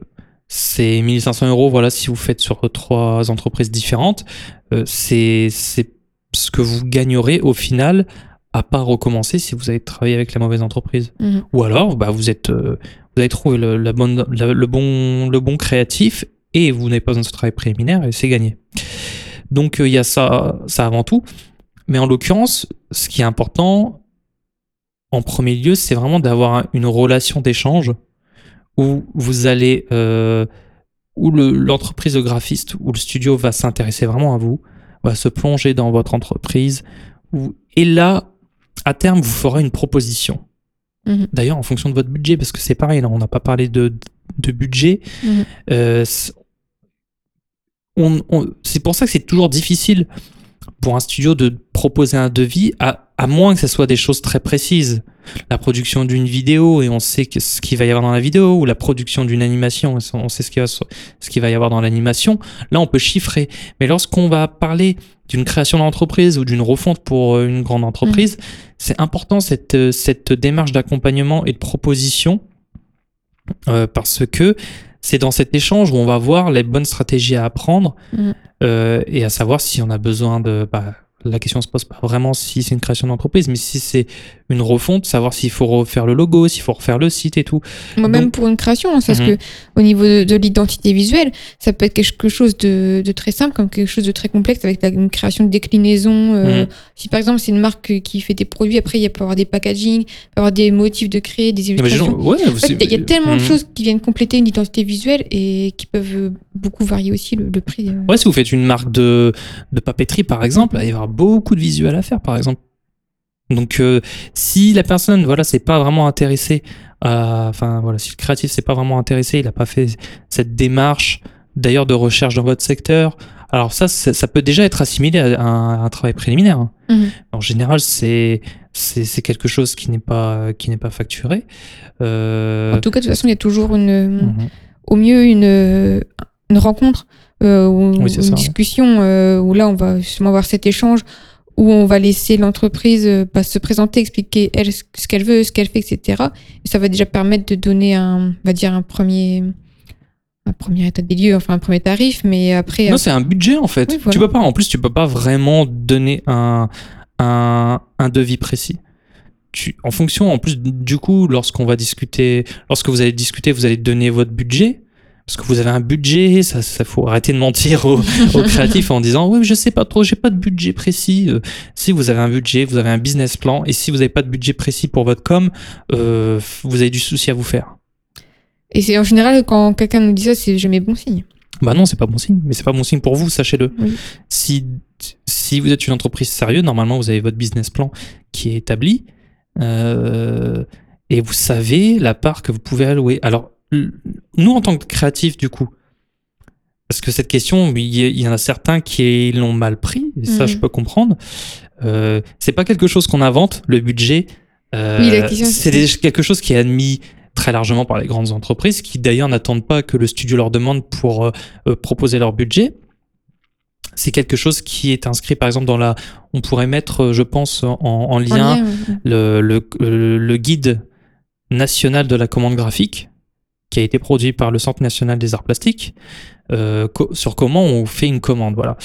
c'est 1500 euros, voilà, si vous faites sur trois entreprises différentes. Euh, c'est ce que vous gagnerez au final à pas recommencer si vous avez travaillé avec la mauvaise entreprise. Mhm. Ou alors, bah, vous êtes, euh, vous avez trouvé le, la bonne, la- le bon, le bon créatif et vous n'avez pas besoin de ce travail préliminaire et c'est gagné. Donc euh, il y a ça, ça avant tout. Mais en l'occurrence, ce qui est important, en premier lieu, c'est vraiment d'avoir un- une relation d'échange où vous allez, euh, où le- l'entreprise de graphiste ou le studio va s'intéresser vraiment à vous, va se plonger dans votre entreprise. où- et là, à terme, vous ferez une proposition. Mhm. D'ailleurs, en fonction de votre budget, parce que c'est pareil, là, on n'a pas parlé de, de budget. Mhm. Euh, c- on- on- c'est pour ça que c'est toujours difficile pour un studio de proposer un devis, à, à moins que ce soit des choses très précises. La production d'une vidéo, et on sait que ce qu'il va y avoir dans la vidéo, ou la production d'une animation, on sait ce qu'il va, ce qu'il va y avoir dans l'animation. Là, on peut chiffrer. Mais lorsqu'on va parler d'une création d'entreprise ou d'une refonte pour euh, une grande entreprise, c'est important cette, euh, cette démarche d'accompagnement et de proposition euh, parce que c'est dans cet échange où on va voir les bonnes stratégies à apprendre euh, et à savoir si on a besoin de. bah, la question se pose pas vraiment si c'est une création d'entreprise, mais si c'est une refonte, savoir s'il faut refaire le logo, s'il faut refaire le site et tout. Moi, même Donc- pour une création, hein, parce Mhm. que au niveau de, de l'identité visuelle, ça peut être quelque chose de, de très simple comme quelque chose de très complexe avec la- une création de déclinaison. euh, Mhm. Si par exemple c'est une marque qui fait des produits, après il peut y avoir des packaging, il peut y avoir des motifs de créer, des les gens- illustrations. ouais, En fait, il y a- il y a tellement de Mhm. choses qui viennent compléter une identité visuelle et qui peuvent euh, beaucoup varier aussi le, le prix. euh. Ouais, si vous faites une marque de, de papeterie, par exemple, il va y avoir beaucoup de visuels à faire, par exemple. Donc, euh, si la personne, voilà, c'est pas vraiment intéressé à, enfin, voilà, si le créatif s'est pas vraiment intéressé, il a pas fait cette démarche, d'ailleurs, de recherche dans votre secteur. Alors ça, ça ça peut déjà être assimilé à un, à un travail préliminaire. hein. Mhm. En général, c'est c'est c'est quelque chose qui n'est pas qui n'est pas facturé. Euh, En tout cas, de toute façon, il y a toujours une, mhm. au mieux une, une rencontre euh, ou Oui, une ça, discussion euh, où là on va justement avoir cet échange où on va laisser l'entreprise euh, bah, se présenter, expliquer elle ce ce qu'elle veut, ce qu'elle fait, etc. Et ça va déjà permettre de donner un, on va dire un premier, un premier état des lieux, enfin un premier tarif, mais après, Non, c'est un budget en fait. Oui, voilà. Tu peux pas, en plus, tu peux pas vraiment donner un, un, un devis précis. Tu, en fonction, en plus, du coup, lorsqu'on va discuter, lorsque vous allez discuter, vous allez donner votre budget. Parce que vous avez un budget, ça, ça faut arrêter de mentir aux, aux créatifs en disant oui, je sais pas trop, j'ai pas de budget précis. Euh, si vous avez un budget, vous avez un business plan, et si vous avez pas de budget précis pour votre com, euh, vous avez du souci à vous faire. et c'est en général quand quelqu'un nous dit ça, c'est jamais bon signe. Bah non, c'est pas bon signe, mais c'est pas bon signe pour vous, sachez-le. Oui. Si, si vous êtes une entreprise sérieuse, normalement vous avez votre business plan qui est établi euh, et vous savez la part que vous pouvez allouer. Alors, nous en tant que créatifs, du coup, parce que cette question, il y, en a certains qui l'ont mal pris, et ça Mhm. je peux comprendre. Euh, c'est pas quelque chose qu'on invente, le budget. Euh, Oui, la question, c'est quelque chose qui est admis très largement par les grandes entreprises qui d'ailleurs n'attendent pas que le studio leur demande pour euh, euh, proposer leur budget. C'est quelque chose qui est inscrit par exemple dans la... On pourrait mettre, euh, je pense, en, en En lien le guide national de la commande graphique qui a été produit par le Centre national des arts plastiques euh, co- sur comment on fait une commande. Voilà.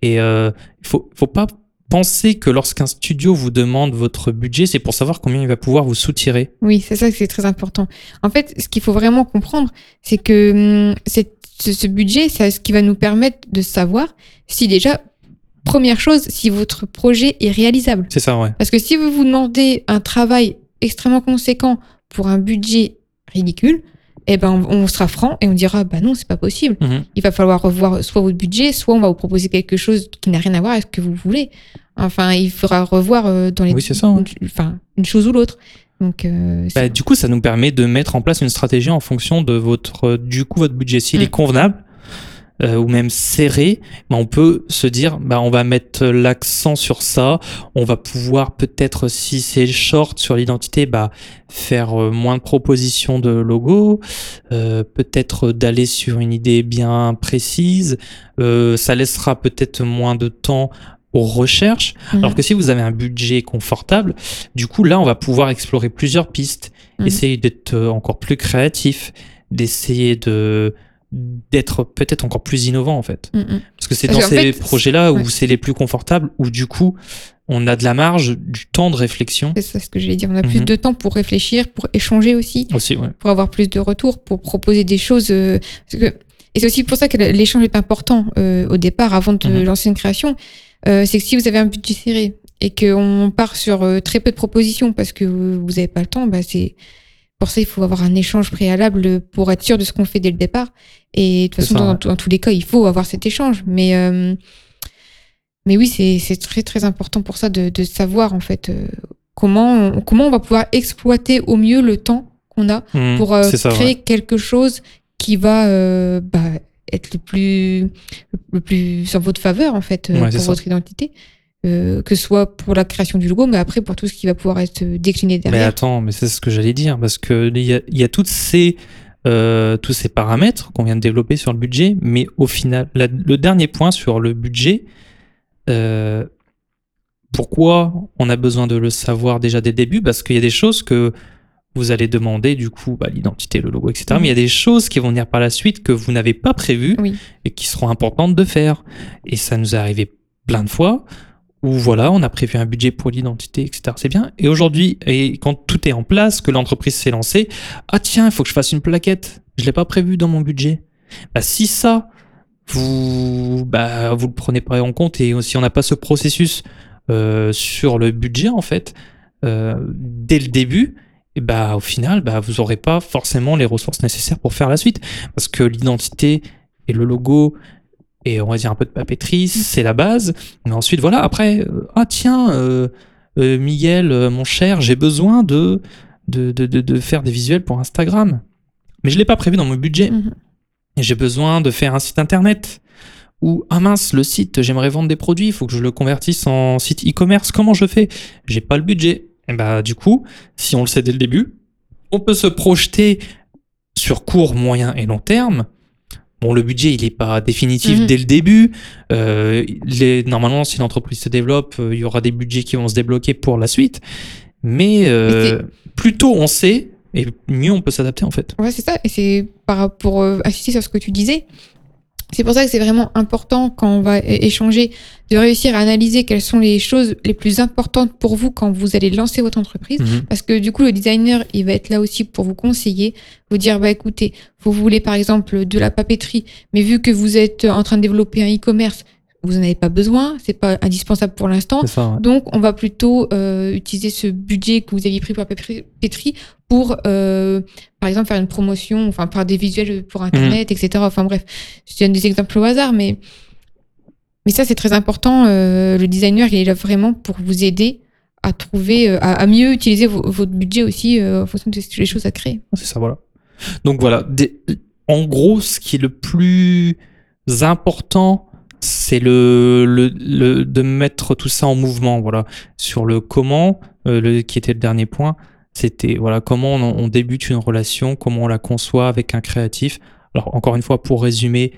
Et euh, il faut, faut pas penser que lorsqu'un studio vous demande votre budget, c'est pour savoir combien il va pouvoir vous soutirer. Oui, c'est ça que c'est très important. En fait, ce qu'il faut vraiment comprendre, c'est que hum, ce, ce budget, c'est ce qui va nous permettre de savoir si déjà, première chose, si votre projet est réalisable. C'est ça, ouais. Parce que si vous vous demandez un travail extrêmement conséquent pour un budget ridicule, eh ben on, on sera franc et on dira bah non, c'est pas possible. Mhm. Il va falloir revoir soit votre budget, soit on va vous proposer quelque chose qui n'a rien à voir avec ce que vous voulez. Enfin, il faudra revoir euh, dans les Oui, c'est ça, enfin, une chose ou l'autre. Donc euh, Bah, du coup, ça nous permet de mettre en place une stratégie en fonction de votre, euh, du coup, votre budget. S'il Mm. est convenable euh, ou même serré, bah, on peut se dire, bah, on va mettre l'accent sur ça. On va pouvoir peut-être, si c'est short sur l'identité, bah, faire euh, moins de propositions de logo, euh, peut-être d'aller sur une idée bien précise. Euh, ça laissera peut-être moins de temps aux recherches. Mhm. Alors que si vous avez un budget confortable, du coup là on va pouvoir explorer plusieurs pistes, Mhm. essayer d'être euh, encore plus créatif, d'essayer de d'être peut-être encore plus innovant en fait. Mm, mm. Parce que c'est dans ces projets-là où ouais. c'est les plus confortables, où du coup, on a de la marge, du temps de réflexion C'est ça ce que j'allais dire. On a plus Mhm. de temps pour réfléchir, pour échanger aussi, aussi. Ouais. pour avoir plus de retours, pour proposer des choses. euh, parce que- et c'est aussi pour ça que l'échange est important euh, au départ, avant de Mhm. lancer une création. Euh, c'est que si vous avez un budget serré et qu'on part sur euh, très peu de propositions parce que vous n'avez pas le temps, bah c'est pour ça il faut avoir un échange préalable pour être sûr de ce qu'on fait dès le départ. Et de toute façon, ça, dans, ouais. dans tous les cas, il faut avoir cet échange. Mais euh, mais oui, c'est très très important pour ça de, de savoir en fait euh, comment on, comment on va pouvoir exploiter au mieux le temps qu'on a Mhm, pour euh, ça, créer ouais. quelque chose qui va bah, être le plus le plus en votre faveur en fait Ouais, pour votre identité. Euh, que ce soit pour la création du logo, mais après pour tout ce qui va pouvoir être décliné Mais derrière. attends, mais c'est ce que j'allais dire, parce que il y a, y a toutes ces, euh, tous ces paramètres qu'on vient de développer sur le budget, mais au final, la- le dernier point sur le budget, euh, pourquoi on a besoin de le savoir déjà dès le début? Parce qu'il y a des choses que vous allez demander, du coup, bah, l'identité, le logo, etc. Mais il y a des choses qui vont venir par la suite que vous n'avez pas prévues Oui. et qui seront importantes de faire. Et ça nous est arrivé plein de fois où voilà, on a prévu un budget pour l'identité, etc. C'est bien. Et aujourd'hui, et quand tout est en place, que l'entreprise s'est lancée, ah tiens, il faut que je fasse une plaquette. Je l'ai pas prévu dans mon budget. Bah, si ça, vous, bah, vous le prenez pas en compte et si on n'a pas ce processus euh, sur le budget en fait, euh, dès le début, et bah, au final, bah, vous n'aurez pas forcément les ressources nécessaires pour faire la suite. Parce que l'identité et le logo et on va dire un peu de papeterie, c'est la base. Mais ensuite, voilà, après, euh, ah tiens, euh, euh, Miguel, mon cher, j'ai besoin de de, de, de, de faire des visuels pour Instagram. Mais je l'ai pas prévu dans mon budget. Mhm. Et j'ai besoin de faire un site internet. Ou, ah mince, le site, j'aimerais vendre des produits, il faut que je le convertisse en site e-commerce. Comment je fais? J'ai pas le budget. Et bah, du coup, si on le sait dès le début, on peut se projeter sur court, moyen et long terme. Bon, le budget, il n'est pas définitif Mhm. dès le début. Euh, les, normalement, si l'entreprise se développe, euh, il y aura des budgets qui vont se débloquer pour la suite. Mais euh, plus tôt on sait, et mieux on peut s'adapter en fait. Ouais, c'est ça. Et c'est par rapport euh, insister sur ce que tu disais. C'est pour ça que c'est vraiment important quand on va échanger de réussir à analyser quelles sont les choses les plus importantes pour vous quand vous allez lancer votre entreprise. Mhm. Parce que du coup, le designer, il va être là aussi pour vous conseiller, vous dire, bah écoutez, vous voulez par exemple de la papeterie, mais vu que vous êtes en train de développer un e-commerce, vous n'en avez pas besoin, c'est pas indispensable pour l'instant. Ouais. Donc, on va plutôt euh, utiliser ce budget que vous aviez pris pour la papeterie pour, euh, par exemple, faire une promotion, enfin, faire des visuels pour Internet, etc. Enfin, bref, je donne des exemples au hasard, mais, mais ça, c'est très important. Euh, le designer, il est là vraiment pour vous aider à trouver, à, à mieux utiliser vo- votre budget aussi en fonction des des choses à créer. C'est ça, voilà. Donc voilà, des- en gros, ce qui est le plus important, c'est le, le, le- de mettre tout ça en mouvement, voilà. Sur le comment, euh, le, qui était le dernier point, c'était voilà comment on, on débute une relation, comment on la conçoit avec un créatif. Alors encore une fois, pour résumer,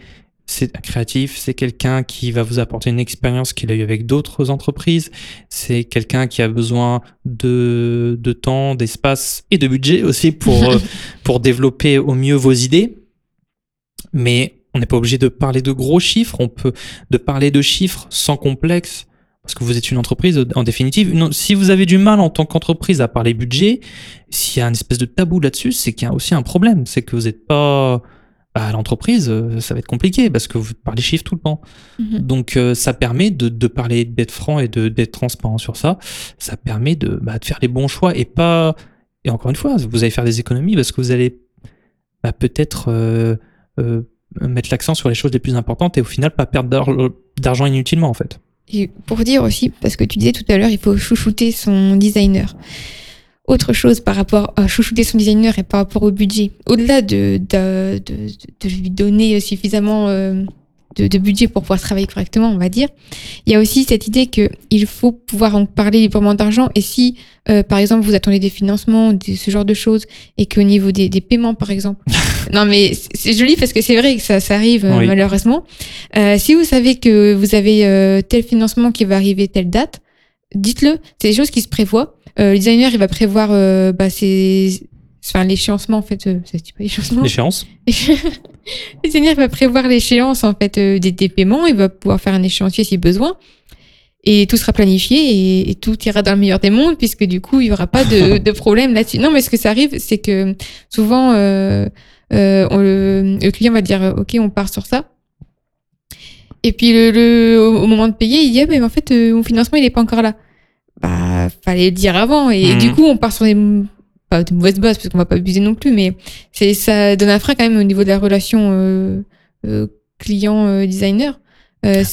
c'est un créatif, c'est quelqu'un qui va vous apporter une expérience qu'il a eu avec d'autres entreprises. C'est quelqu'un qui a besoin de, de temps, d'espace et de budget aussi pour, euh, pour développer au mieux vos idées. Mais on n'est pas obligé de parler de gros chiffres, on peut de parler de chiffres sans complexe. Parce que vous êtes une entreprise, en définitive. Une- si vous avez du mal en tant qu'entreprise à parler budget, s'il y a une espèce de tabou là-dessus, c'est qu'il y a aussi un problème. C'est que vous n'êtes pas à l'entreprise, euh, ça va être compliqué parce que vous parlez chiffres tout le temps. Mhm. Donc euh, ça permet de, de parler, d'être franc et de d'être transparent sur ça. Ça permet de, bah, de faire les bons choix et pas. Et encore une fois, vous allez faire des économies parce que vous allez bah, peut-être euh, euh, mettre l'accent sur les choses les plus importantes et au final pas perdre d'ar- d'argent inutilement en fait. Et pour dire aussi, parce que tu disais tout à l'heure, il faut chouchouter son designer. Autre chose par rapport à chouchouter son designer et par rapport au budget, au-delà de, de, de, de lui donner suffisamment euh, de, de budget pour pouvoir travailler correctement, on va dire, il y a aussi cette idée qu'il faut pouvoir en parler librement d'argent. Et si, euh, par exemple, vous attendez des financements, des- ce genre de choses, et qu'au niveau des, des paiements, par exemple, non mais c'est- joli parce que c'est vrai que ça, ça arrive euh, Oui. malheureusement. Euh, si vous savez que vous avez euh, tel financement qui va arriver telle date, dites-le. C'est des choses qui se prévoient. Euh, le designer, il va prévoir euh, bah, ses, enfin l'échéancement en fait, euh, ça se dit pas l'échéancement. L'échéance Le designer va prévoir l'échéance en fait euh, des, des paiements, il va pouvoir faire un échéancier si besoin. Et tout sera planifié et, et tout ira dans le meilleur des mondes puisque du coup il y aura pas de, de problème là-dessus. Non mais ce que ça arrive c'est que souvent euh, on- le, le client va dire ok on part sur ça. Et puis le, le- au, au moment de payer il dit ah, mais en fait mon financement il est pas encore là. Bah fallait le dire avant et Mhm. du coup on part sur des pas de mauvaises bases parce qu'on va pas abuser non plus mais c'est ça donne un frein quand même au niveau de la relation euh, euh, client euh, designer.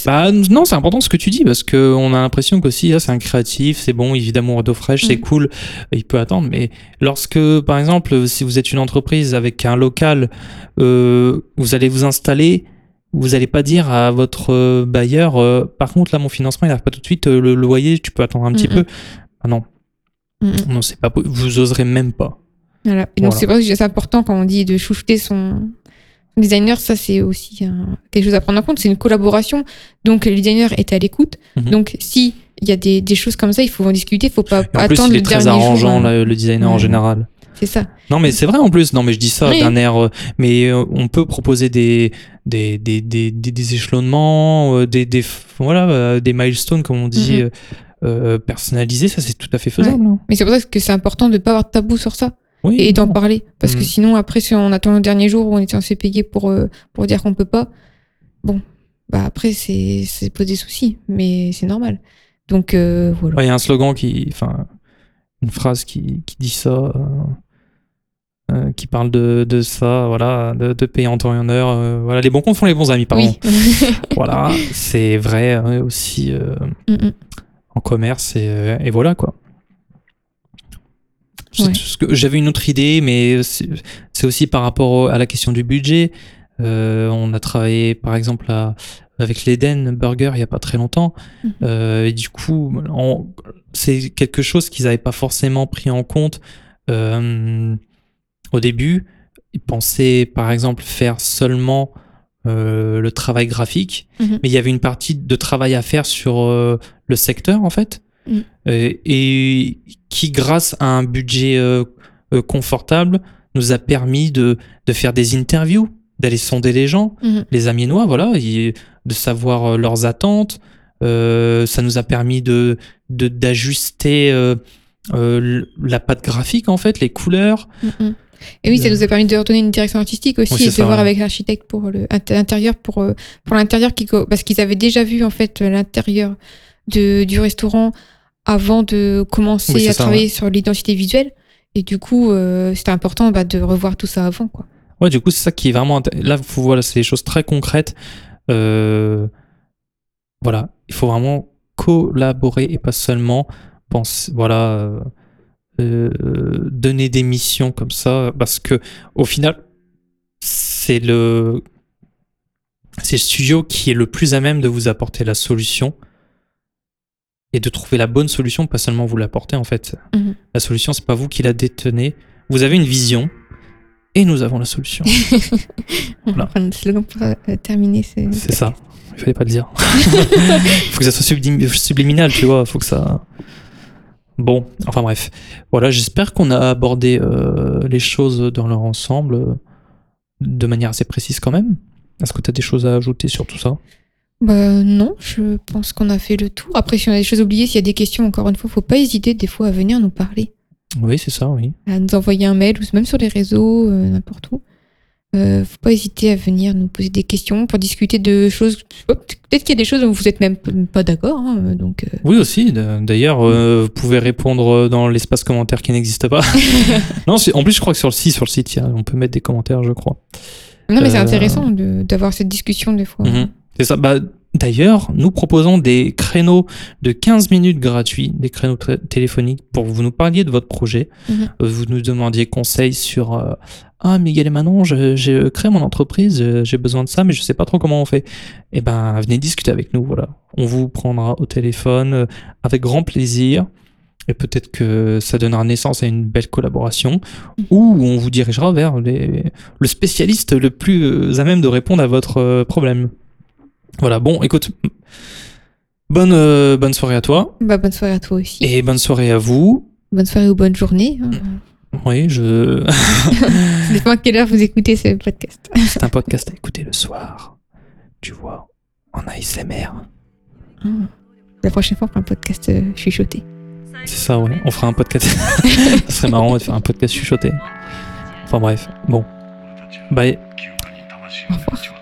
Bah non, c'est important ce que tu dis parce que on a l'impression qu'aussi ah, c'est un créatif, c'est bon, évidemment d'eau fraîche, c'est Mm. cool, il peut attendre. Mais lorsque, par exemple, si vous êtes une entreprise avec un local, euh, vous allez vous installer, vous allez pas dire à votre bailleur, euh, par contre là mon financement il n'arrive pas tout de suite, le loyer tu peux attendre un petit peu. Ah non, Non c'est pas, vous oserez même pas. Voilà. Et donc Voilà. c'est ça que c'est important quand on dit de chouchouter son designer, ça c'est aussi un- quelque chose à prendre en compte. C'est une collaboration, donc le designer est à l'écoute. Mhm. Donc si il y a des, des choses comme ça, il faut en discuter, il faut pas en plus attendre il le est très dernier arrangeant jour. hein. là, le designer en général. C'est ça. Non, mais c'est vrai en plus. Non, mais je dis ça Oui. d'un air. euh, mais euh, on peut proposer des, des, des, des, des, échelonnements, euh, des, des, voilà, euh, des milestones, comme on dit, euh, euh, personnalisés. Ça, c'est tout à fait faisable. hein. Mais c'est pour ça que c'est important de pas avoir de tabou sur ça Oui. et d'en parler, parce que Mhm. sinon après si on attend le dernier jour où on est censé payer pour euh, pour dire qu'on peut pas, bon, bah après c'est c'est pose des soucis, mais c'est normal. Donc euh, voilà. Ouais, Il y a un slogan qui. Enfin, une phrase qui, qui dit ça. euh, qui parle de, de ça, voilà, de, de payer en temps et en heure. voilà, les bons comptes font les bons amis, pardon. Oui. Voilà, c'est vrai hein, aussi Mm, mm. En commerce et, euh, et voilà quoi. Ouais. J'avais une autre idée, mais c'est aussi par rapport à la question du budget. Euh, on a travaillé par exemple à- avec l'Eden Burger il n'y a pas très longtemps. Mhm. Euh, et du coup, c'est quelque chose qu'ils n'avaient pas forcément pris en compte euh, au début. Ils pensaient par exemple faire seulement le travail graphique, Mhm. mais il y avait une partie de travail à faire sur le secteur en fait, Mhm. Euh, et qui grâce à un budget euh, euh, confortable nous a permis de, de faire des interviews, d'aller sonder les gens, Mhm. les Amiénois, voilà, et de savoir leurs attentes. Euh, ça nous a permis de d'ajuster euh, la patte graphique en fait, les couleurs. Mm, mm. Et oui, ça nous a permis de leur donner une direction artistique aussi Oui, et de ça, voir ouais. avec l'architecte pour l'intérieur pour pour l'intérieur qui parce qu'ils avaient déjà vu en fait l'intérieur de du restaurant avant de commencer Oui, à ça, travailler sur l'identité visuelle et du coup euh, c'était important bah, de revoir tout ça avant quoi. Ouais, du coup, c'est ça qui est vraiment. Là, voilà, c'est des choses très concrètes. Euh, voilà, il faut vraiment collaborer et pas seulement penser, voilà, euh, euh, donner des missions comme ça, parce que au final, c'est le, c'est le studio qui est le plus à même de vous apporter la solution et de trouver la bonne solution, pas seulement vous l'apporter en fait. Mhm. La solution, c'est pas vous qui la détenez. Vous avez une vision et nous avons la solution. On Voilà. prendre le slogan pour euh, terminer. C'est ça. Il fallait pas le dire. faut que ça soit sublim- subliminal, tu vois. Faut que ça. Bon, enfin bref. Voilà, j'espère qu'on a abordé euh, les choses dans leur ensemble euh, de manière assez précise quand même. Est-ce que tu as des choses à ajouter sur tout ça? Bah non, je pense qu'on a fait le tour. Après, si on a des choses oubliées, s'il y a des questions, encore une fois, faut pas hésiter des fois à venir nous parler, Oui, c'est ça, oui. à nous envoyer un mail ou même sur les réseaux, euh, n'importe où. Euh, faut pas hésiter à venir nous poser des questions pour discuter de choses. Peut-être qu'il y a des choses dont vous êtes même pas d'accord, hein, donc. euh, Oui aussi. D'ailleurs, euh, vous pouvez répondre dans l'espace commentaire qui n'existe pas. non, en plus, je crois que sur le site, sur le site, on peut mettre des commentaires, je crois. Non, mais c'est intéressant d'avoir cette discussion des fois. Mhm. C'est ça. Bah, D'ailleurs, nous proposons des créneaux de 15 minutes gratuits, des créneaux téléphoniques pour que vous nous parliez de votre projet. Mhm. Euh, Vous nous demandiez conseil sur euh, Ah, Miguel et Manon, j'ai créé mon entreprise, euh, j'ai besoin de ça, mais je sais pas trop comment on fait. Eh ben, venez discuter avec nous. Voilà. On vous prendra au téléphone euh, avec grand plaisir. Et peut-être que ça donnera naissance à une belle collaboration Mhm. ou on vous dirigera vers les- le spécialiste le plus à même de répondre à votre problème. Voilà, bon, écoute, bonne, euh, bonne soirée à toi Bah, bonne soirée à toi aussi. et bonne soirée à vous. Bonne soirée ou bonne journée. hein. Oui, je. Ça dépend à quelle heure vous écoutez ce podcast. C'est un podcast à écouter le soir. Tu vois, en ASMR. Ah. La prochaine fois, on fera un podcast euh, chuchoté. C'est ça, ouais. On fera un podcast. Ça serait marrant de faire un podcast chuchoté. Enfin bref, bon. Bye. Au revoir.